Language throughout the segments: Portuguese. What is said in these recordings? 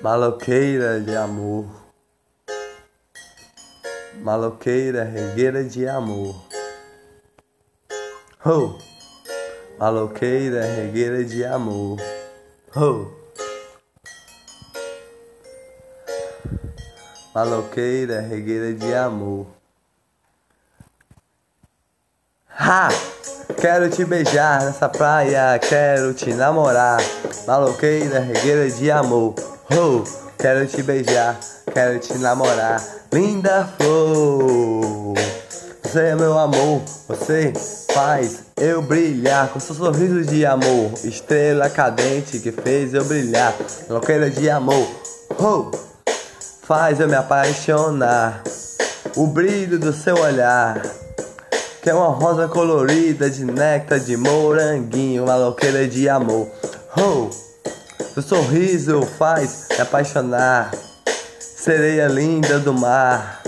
Maloqueira de amor, maloqueira regueira de amor. Ho! Maloqueira regueira de amor. Ho! Maloqueira regueira de amor. Ha! Quero te beijar nessa praia, quero te namorar. Maloqueira regueira de amor. Oh, quero te beijar, quero te namorar. Linda flor, você é meu amor, você faz eu brilhar com seu sorriso de amor. Estrela cadente que fez eu brilhar. Loqueira de amor, oh, faz eu me apaixonar. O brilho do seu olhar. Que é uma rosa colorida de néctar de moranguinho, uma loqueira de amor. Oh, seu sorriso faz me apaixonar. Sereia linda do mar.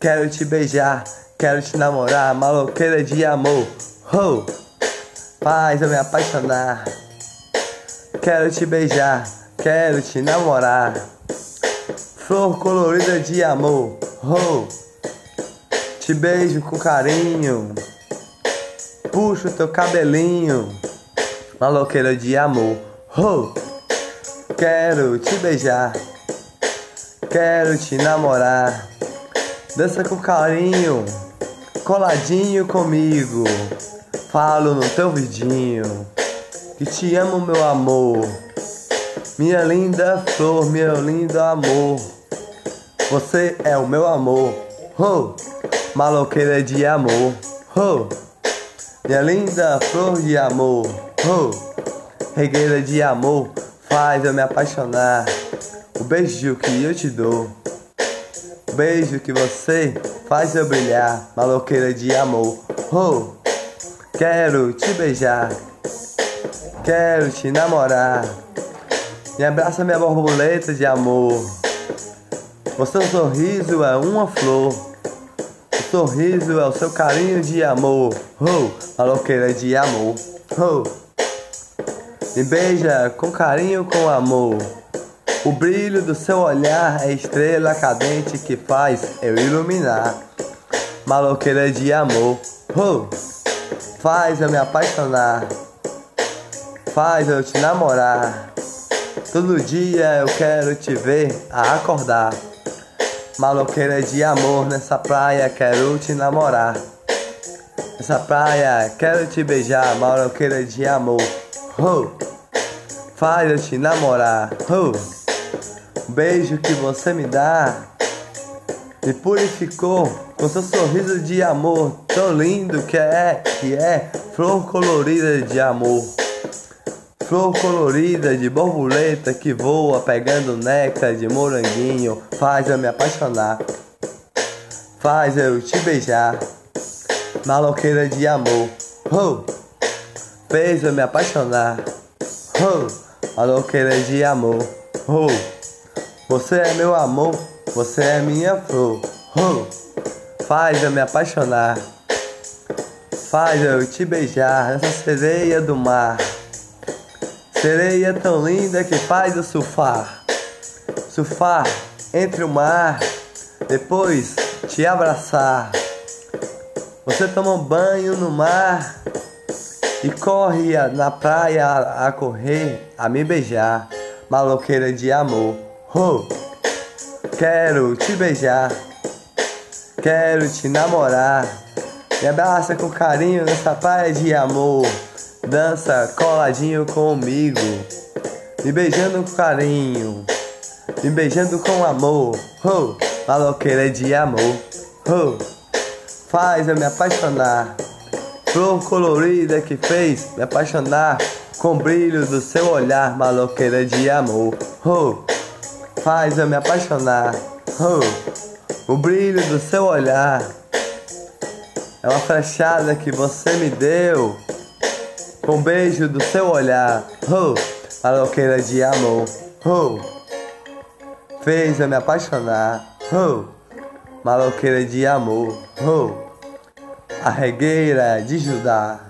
Quero te beijar, quero te namorar. Maloqueira de amor. Oh, faz eu me apaixonar. Quero te beijar, quero te namorar. Flor colorida de amor. Oh, te beijo com carinho. Puxo teu cabelinho. Maloqueira de amor. Oh, Quero te beijar, quero te namorar. Dança com carinho, coladinho comigo. Falo no teu vidinho que te amo, meu amor. Minha linda flor, meu lindo amor. Você é o meu amor. Oh, maloqueira de amor. Oh, minha linda flor de amor. Oh, regueira de amor faz eu me apaixonar. O beijo que eu te dou, o beijo que você faz eu brilhar, maloqueira de amor. Oh, quero te beijar, quero te namorar. Me abraça minha borboleta de amor. O seu sorriso é uma flor. O sorriso é o seu carinho de amor. Oh, maloqueira de amor. Oh. Me beija com carinho, com amor. O brilho do seu olhar é estrela cadente que faz eu iluminar. Maloqueira de amor, faz eu me apaixonar, faz eu te namorar. Todo dia eu quero te ver a acordar. Maloqueira de amor, nessa praia quero te namorar. Nessa praia quero te beijar, maloqueira de amor. Oh, faz eu te namorar. Oh, beijo que você me dá. Me purificou com seu sorriso de amor. Tão lindo que é, que é. Flor colorida de amor. Flor colorida de borboleta que voa pegando néctar de moranguinho, faz eu me apaixonar, faz eu te beijar, maloqueira de amor. Oh, fez eu me apaixonar. Oh, maloqueira de amor. Oh, você é meu amor, você é minha flor. Oh, faz eu me apaixonar. Faz eu te beijar nessa sereia do mar. Sereia tão linda que faz eu surfar. Surfar entre o mar, depois te abraçar. Você toma um banho no mar e corre na praia a correr, a me beijar, maloqueira de amor. Oh, quero te beijar, quero te namorar. Me abraça com carinho nessa praia de amor. Dança coladinho comigo, me beijando com carinho, me beijando com amor. Oh, maloqueira de amor. Oh, faz eu me apaixonar. Flor colorida que fez me apaixonar com o brilho do seu olhar, maloqueira de amor. Oh, faz eu me apaixonar. Oh, o brilho do seu olhar é uma flechada que você me deu com o beijo do seu olhar. Oh, maloqueira de amor. Oh, fez eu me apaixonar. Oh, maloqueira de amor. Oh a regueira de Judá.